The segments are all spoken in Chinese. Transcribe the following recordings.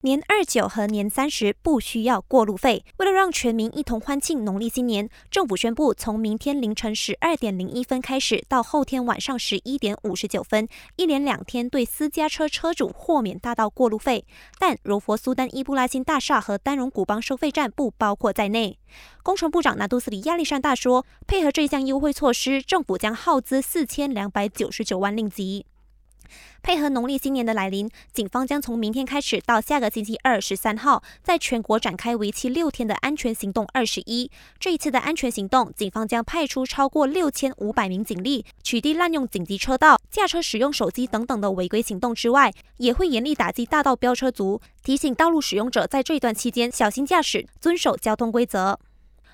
年二九和年三十不需要过路费。为了让全民一同欢庆农历新年，政府宣布从明天凌晨十二点零一分开始，到后天晚上十一点五十九分，一连两天对私家车车主豁免大道过路费。但柔佛苏丹伊布拉辛大厦和丹绒古邦收费站不包括在内。工程部长拿杜斯里亚历山大说，配合这项优惠措施，政府将耗资四千两百九十九万令吉。配合农历新年的来临，警方将从明天开始到下个星期二十三号，在全国展开为期六天的安全行动二十一。这一次的安全行动，警方将派出超过六千五百名警力，取缔滥用紧急车道、驾车使用手机等等的违规行动之外，也会严厉打击大道飙车族，提醒道路使用者在这一段期间小心驾驶，遵守交通规则。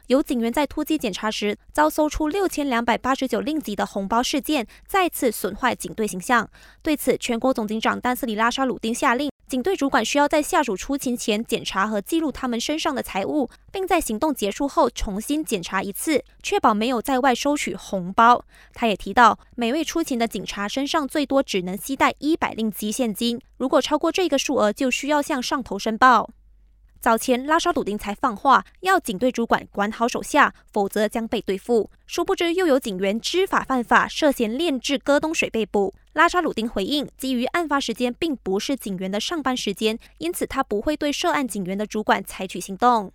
有警员在突击检查时遭搜出六千两百八十九令吉的红包事件，再次损坏警队形象。对此，全国总警长丹斯里拉沙鲁丁下令，警队主管需要在下属出勤前检查和记录他们身上的财物，并在行动结束后重新检查一次，确保没有在外收取红包。他也提到，每位出勤的警察身上最多只能携带一百令吉现金，如果超过这个数额，就需要向上头申报。早前拉沙鲁丁才放话，要警队主管管好手下，否则将被对付。殊不知，又有警员知法犯法，涉嫌炼制戈东水被捕。拉沙鲁丁回应，基于案发时间并不是警员的上班时间，因此他不会对涉案警员的主管采取行动。